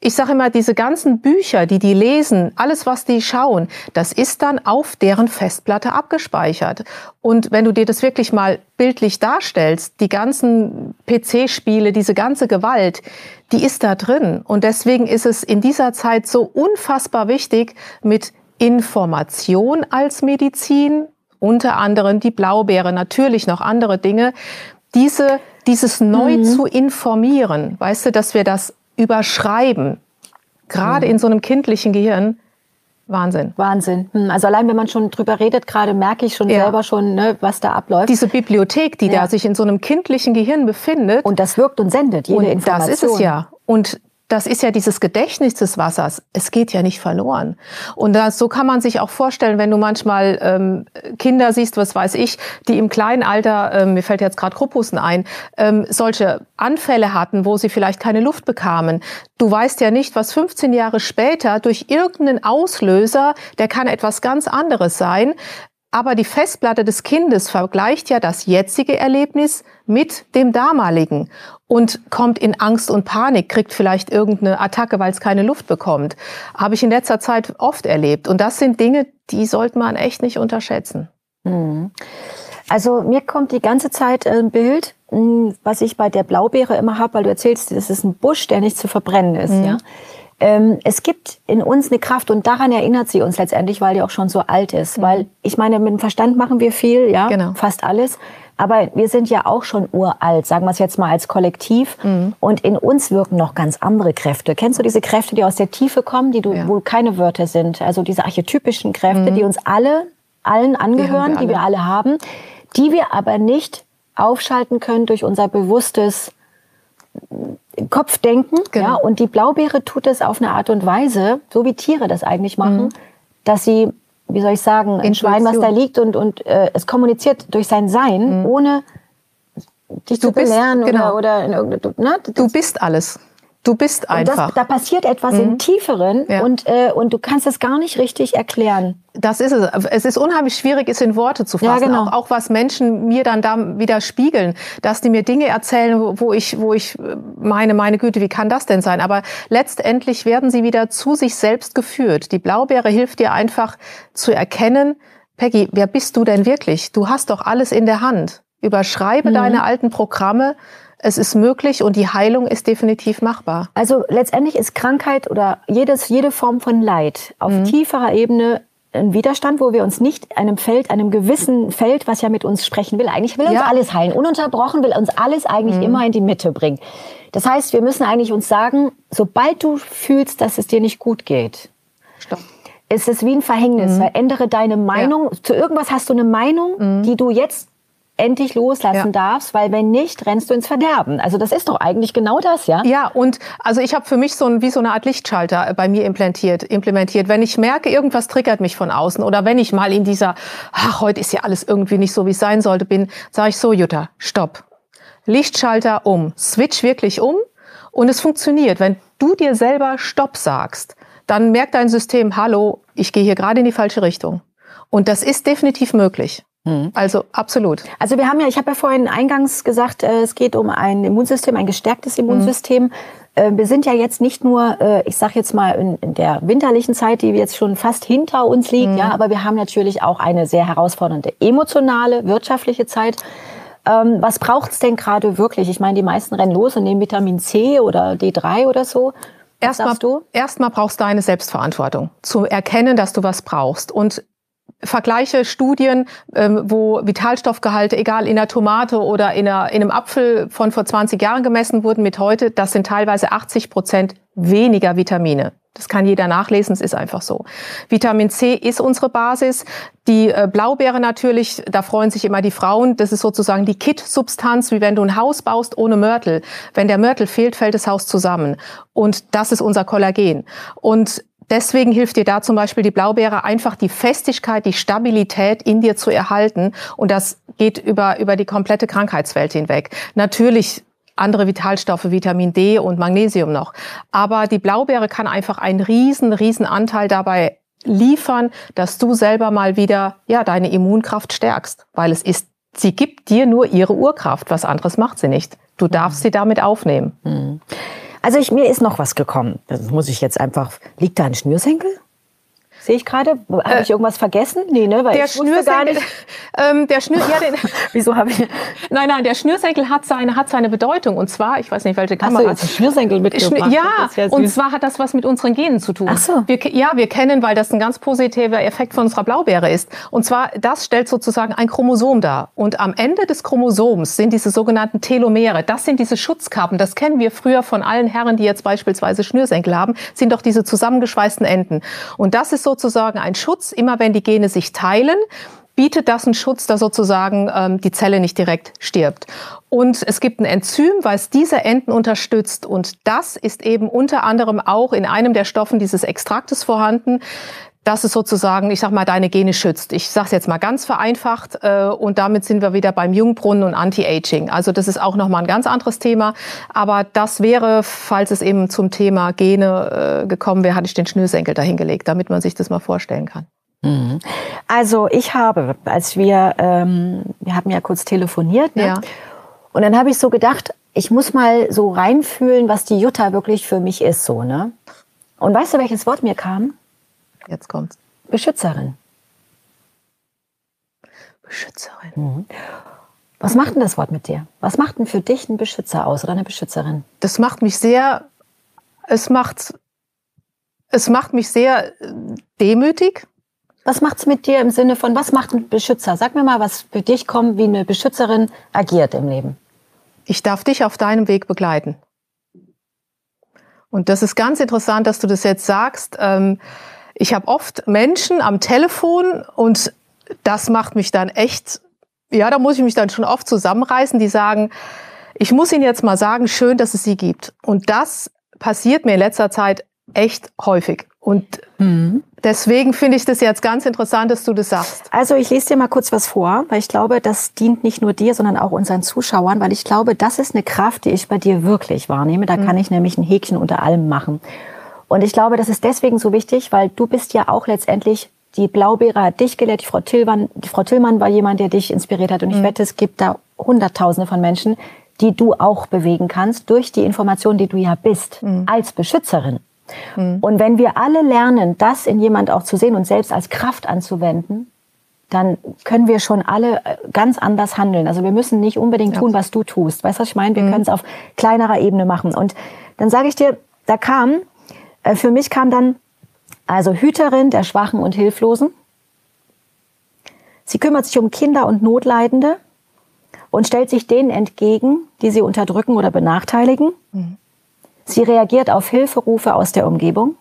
ich sage immer, diese ganzen Bücher, die die lesen, alles, was die schauen, das ist dann auf deren Festplatte abgespeichert. Und wenn du dir das wirklich mal bildlich darstellst, die ganzen PC-Spiele, diese ganze Gewalt, die ist da drin. Und deswegen ist es in dieser Zeit so unfassbar wichtig, mit Information als Medizin, unter anderem die Blaubeere, natürlich noch andere Dinge, diese, dieses neu mhm. zu informieren, weißt du, dass wir das überschreiben, gerade mhm. in so einem kindlichen Gehirn, Wahnsinn. Wahnsinn. Hm, also allein wenn man schon drüber redet, gerade merke ich schon ja. selber schon, ne, was da abläuft. Diese Bibliothek, die ja. da sich in so einem kindlichen Gehirn befindet. Und das wirkt und sendet jede und Information. Das ist es ja. Und das ist ja dieses Gedächtnis des Wassers. Es geht ja nicht verloren. Und das, so kann man sich auch vorstellen, wenn du manchmal ähm, Kinder siehst, was weiß ich, die im kleinen Alter, ähm, mir fällt jetzt gerade Krupussen ein, ähm, solche Anfälle hatten, wo sie vielleicht keine Luft bekamen. Du weißt ja nicht, was 15 Jahre später durch irgendeinen Auslöser, der kann etwas ganz anderes sein, aber die Festplatte des Kindes vergleicht ja das jetzige Erlebnis mit dem damaligen und kommt in Angst und Panik, kriegt vielleicht irgendeine Attacke, weil es keine Luft bekommt. Habe ich in letzter Zeit oft erlebt. Und das sind Dinge, die sollte man echt nicht unterschätzen. Mhm. Also mir kommt die ganze Zeit ein Bild, hm, was ich bei der Blaubeere immer habe, weil du erzählst, das ist ein Busch, der nicht zu verbrennen ist. Mhm. Ja? Ähm, es gibt in uns eine Kraft und daran erinnert sie uns letztendlich, weil die auch schon so alt ist. Mhm. Weil ich meine, mit dem Verstand machen wir viel, ja, genau. fast alles. Aber wir sind ja auch schon uralt, sagen wir es jetzt mal als Kollektiv. Mhm. Und in uns wirken noch ganz andere Kräfte. Kennst du diese Kräfte, die aus der Tiefe kommen, die du, ja. wo keine Wörter sind? Also diese archetypischen Kräfte, mhm. die uns alle, allen angehören, die wir, die wir alle haben, die wir aber nicht aufschalten können durch unser bewusstes Kopfdenken. Genau. Ja, und die Blaubeere tut es auf eine Art und Weise, so wie Tiere das eigentlich machen, mhm. dass sie wie soll ich sagen, ein Schwein, was da liegt und, und äh, es kommuniziert durch sein Sein, mhm. ohne dich du zu belehren bist, genau. oder, oder in ne? Du bist alles. Du bist einfach. Das, da passiert etwas mhm. im Tieferen ja. und, äh, und du kannst es gar nicht richtig erklären. Das ist es. Es ist unheimlich schwierig, es in Worte zu fassen. Ja, genau. auch, auch was Menschen mir dann da wieder spiegeln, dass die mir Dinge erzählen, wo ich, wo ich meine, meine Güte, wie kann das denn sein? Aber letztendlich werden sie wieder zu sich selbst geführt. Die Blaubeere hilft dir einfach zu erkennen, Peggy, wer bist du denn wirklich? Du hast doch alles in der Hand. Überschreibe mhm. deine alten Programme, es ist möglich und die Heilung ist definitiv machbar. Also letztendlich ist Krankheit oder jedes, jede Form von Leid auf mhm. tieferer Ebene ein Widerstand, wo wir uns nicht einem Feld, einem gewissen Feld, was ja mit uns sprechen will, eigentlich will uns Ja. alles heilen. Ununterbrochen will uns alles eigentlich immer in die Mitte bringen. Das heißt, wir müssen eigentlich uns sagen, sobald du fühlst, dass es dir nicht gut geht, Stopp. ist es wie ein Verhängnis. Verändere deine Meinung. Zu irgendwas hast du eine Meinung, die du jetzt endlich loslassen Ja. darfst, weil wenn nicht, rennst du ins Verderben. Also das ist doch eigentlich genau das, ja? Ja, und also ich habe für mich so ein, wie so eine Art Lichtschalter äh, bei mir implantiert, implementiert. Wenn ich merke, irgendwas triggert mich von außen oder wenn ich mal in dieser, ach, heute ist ja alles irgendwie nicht so, wie es sein sollte, bin, sage ich so, Jutta, stopp. Lichtschalter um, switch wirklich um und es funktioniert. Wenn du dir selber Stopp sagst, dann merkt dein System, hallo, ich gehe hier gerade in die falsche Richtung. Und das ist definitiv möglich. Also absolut. Also wir haben ja, ich habe ja vorhin eingangs gesagt, äh, es geht um ein Immunsystem, ein gestärktes Immunsystem. Äh, Wir sind ja jetzt nicht nur, äh, ich sage jetzt mal in, in der winterlichen Zeit, die jetzt schon fast hinter uns liegt, ja, aber wir haben natürlich auch eine sehr herausfordernde emotionale, wirtschaftliche Zeit. Ähm, was braucht's denn gerade wirklich? Ich meine, die meisten rennen los und nehmen Vitamin C oder D3 oder so. Was Erstmal, erstmal brauchst du eine Selbstverantwortung, zu erkennen, dass du was brauchst. Und vergleiche Studien, ähm, wo Vitalstoffgehalte, egal in der Tomate oder in, in einem Apfel von vor 20 Jahren gemessen wurden mit heute, das sind teilweise 80 Prozent weniger Vitamine. Das kann jeder nachlesen, es ist einfach so. Vitamin C ist unsere Basis. Die äh, Blaubeere natürlich, da freuen sich immer die Frauen. Das ist sozusagen die Kit-Substanz, wie wenn du ein Haus baust ohne Mörtel. Wenn der Mörtel fehlt, fällt das Haus zusammen. Und das ist unser Kollagen. Und Deswegen hilft dir da zum Beispiel die Blaubeere einfach die Festigkeit, die Stabilität in dir zu erhalten. Und das geht über, über die komplette Krankheitswelt hinweg. Natürlich andere Vitalstoffe, Vitamin D und Magnesium noch. Aber die Blaubeere kann einfach einen riesen, riesen Anteil dabei liefern, dass du selber mal wieder, ja, deine Immunkraft stärkst. Weil es ist, sie gibt dir nur ihre Urkraft. Was anderes macht sie nicht. Du darfst sie damit aufnehmen. Also ich, mir ist noch was gekommen. Das muss ich jetzt einfach. Liegt da ein Schnürsenkel? Sehe ich gerade? Habe ich irgendwas vergessen? Nee, ne? Weil Der ich Schnürsenkel, nicht. (laughs) ähm, der Schnür, ja, den, (laughs) Wieso habe ich. Nein, nein, der Schnürsenkel hat seine, hat seine Bedeutung. Und zwar, ich weiß nicht, welche Hast du Kamera. jetzt Schnürsenkel mitgebracht? Ja, ja und zwar hat das was mit unseren Genen zu tun. Ach so. Wir, ja, wir kennen, weil das ein ganz positiver Effekt von unserer Blaubeere ist. Und zwar, das stellt sozusagen ein Chromosom dar. Und am Ende des Chromosoms sind diese sogenannten Telomere. Das sind diese Schutzkappen. Das kennen wir früher von allen Herren, die jetzt beispielsweise Schnürsenkel haben, sind doch diese zusammengeschweißten Enden. Und das ist sozusagen ein Schutz, immer wenn die Gene sich teilen bietet das einen Schutz, dass sozusagen ähm, die Zelle nicht direkt stirbt. Und es gibt ein Enzym, was diese Enden unterstützt. Und das ist eben unter anderem auch in einem der Stoffen dieses Extraktes vorhanden, dass es sozusagen, ich sag mal, deine Gene schützt. Ich sage es jetzt mal ganz vereinfacht äh, und damit sind wir wieder beim Jungbrunnen und Anti-Aging. Also das ist auch nochmal ein ganz anderes Thema. Aber das wäre, falls es eben zum Thema Gene äh, gekommen wäre, hatte ich den Schnürsenkel dahingelegt, damit man sich das mal vorstellen kann. Also ich habe, als wir, ähm, wir haben ja kurz telefoniert, ne? Ja. und dann habe ich so gedacht, ich muss mal so reinfühlen, was die Jutta wirklich für mich ist, so, ne? Und weißt du, welches Wort mir kam? Jetzt kommt's. Beschützerin. Beschützerin. Was macht denn das Wort mit dir? Was macht denn für dich ein Beschützer aus oder eine Beschützerin? das macht mich sehr, es macht, es macht mich sehr äh, demütig. Was macht's mit dir im Sinne von, was macht ein Beschützer? Sag mir mal, was für dich kommt, wie eine Beschützerin agiert im Leben. Ich darf dich auf deinem Weg begleiten. Und das ist ganz interessant, dass du das jetzt sagst. Ähm, Ich habe oft Menschen am Telefon und das macht mich dann echt, ja, da muss ich mich dann schon oft zusammenreißen, die sagen, ich muss Ihnen jetzt mal sagen, schön, dass es Sie gibt. Und das passiert mir in letzter Zeit echt häufig. Und deswegen finde ich das jetzt ganz interessant, dass du das sagst. Also ich lese dir mal kurz was vor, weil ich glaube, das dient nicht nur dir, sondern auch unseren Zuschauern, weil ich glaube, das ist eine Kraft, die ich bei dir wirklich wahrnehme. Da kann ich nämlich ein Häkchen unter allem machen. Und ich glaube, das ist deswegen so wichtig, weil du bist ja auch letztendlich, die Blaubeere hat dich gelehrt, die Frau Tillmann, die Frau Tillmann war jemand, der dich inspiriert hat. Und ich wette, es gibt da Hunderttausende von Menschen, die du auch bewegen kannst durch die Information, die du ja bist, als Beschützerin. Und wenn wir alle lernen, das in jemand auch zu sehen und selbst als Kraft anzuwenden, dann können wir schon alle äh, ganz anders handeln. Also wir müssen nicht unbedingt tun, was du tust. Weißt du, was ich meine? Wir können es auf kleinerer Ebene machen. Und dann sage ich dir, da kam, für mich kam dann also Hüterin der Schwachen und Hilflosen. Sie kümmert sich um Kinder und Notleidende und stellt sich denen entgegen, die sie unterdrücken oder benachteiligen. Mhm. Sie reagiert auf Hilferufe aus der Umgebung.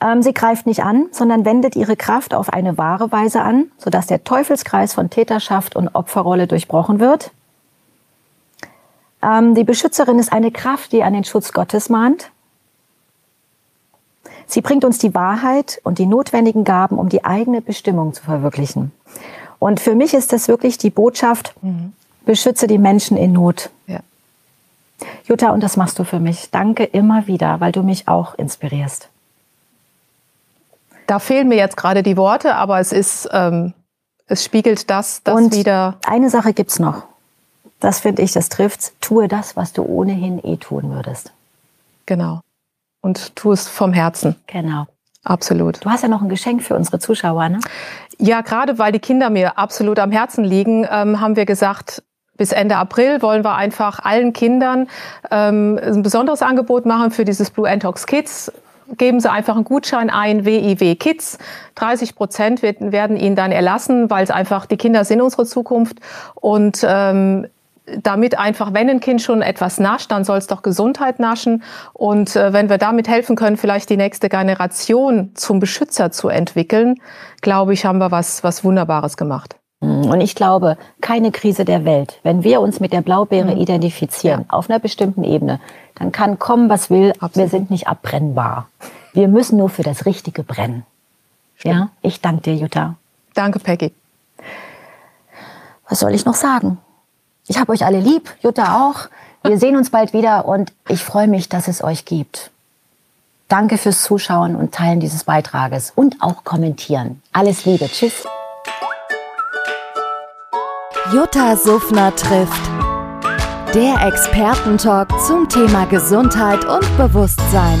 Ähm, sie greift nicht an, sondern wendet ihre Kraft auf eine wahre Weise an, sodass der Teufelskreis von Täterschaft und Opferrolle durchbrochen wird. Ähm, die Beschützerin ist eine Kraft, die an den Schutz Gottes mahnt. Sie bringt uns die Wahrheit und die notwendigen Gaben, um die eigene Bestimmung zu verwirklichen. Und für mich ist das wirklich die Botschaft, mhm. beschütze die Menschen in Not. Ja. Jutta, und das machst du für mich. Danke immer wieder, weil du mich auch inspirierst. Da fehlen mir jetzt gerade die Worte, aber es ist, ähm, es spiegelt das, das und wieder. Eine Sache gibt's noch. Das finde ich, das trifft. Tue das, was du ohnehin eh tun würdest. Genau. Und tu es vom Herzen. Genau. Absolut. Du hast ja noch ein Geschenk für unsere Zuschauer, ne? Ja, gerade weil die Kinder mir absolut am Herzen liegen, ähm, haben wir gesagt, bis Ende April wollen wir einfach allen Kindern ähm, ein besonderes Angebot machen für dieses Blue Antox Kids. Geben Sie einfach einen Gutschein ein, WIW Kids. 30 Prozent werden Ihnen dann erlassen, weil es einfach, die Kinder sind unsere Zukunft. Und ähm, damit einfach, wenn ein Kind schon etwas nascht, dann soll es doch Gesundheit naschen. Und äh, wenn wir damit helfen können, vielleicht die nächste Generation zum Beschützer zu entwickeln, glaube ich, haben wir was, was Wunderbares gemacht. Mm, und ich glaube, keine Krise der Welt, wenn wir uns mit der Blaubeere mhm. identifizieren, ja. auf einer bestimmten Ebene, dann kann kommen, was will. Absolut. Wir sind nicht abbrennbar. Wir müssen nur für das Richtige brennen. Stimmt. Ja, ich danke dir, Jutta. Danke, Peggy. Was soll ich noch sagen? Ich habe euch alle lieb, Jutta auch. Wir sehen uns bald wieder und ich freue mich, dass es euch gibt. Danke fürs Zuschauen und Teilen dieses Beitrages und auch kommentieren. Alles Liebe. Tschüss. Jutta Suffner trifft. Der Expertentalk zum Thema Gesundheit und Bewusstsein.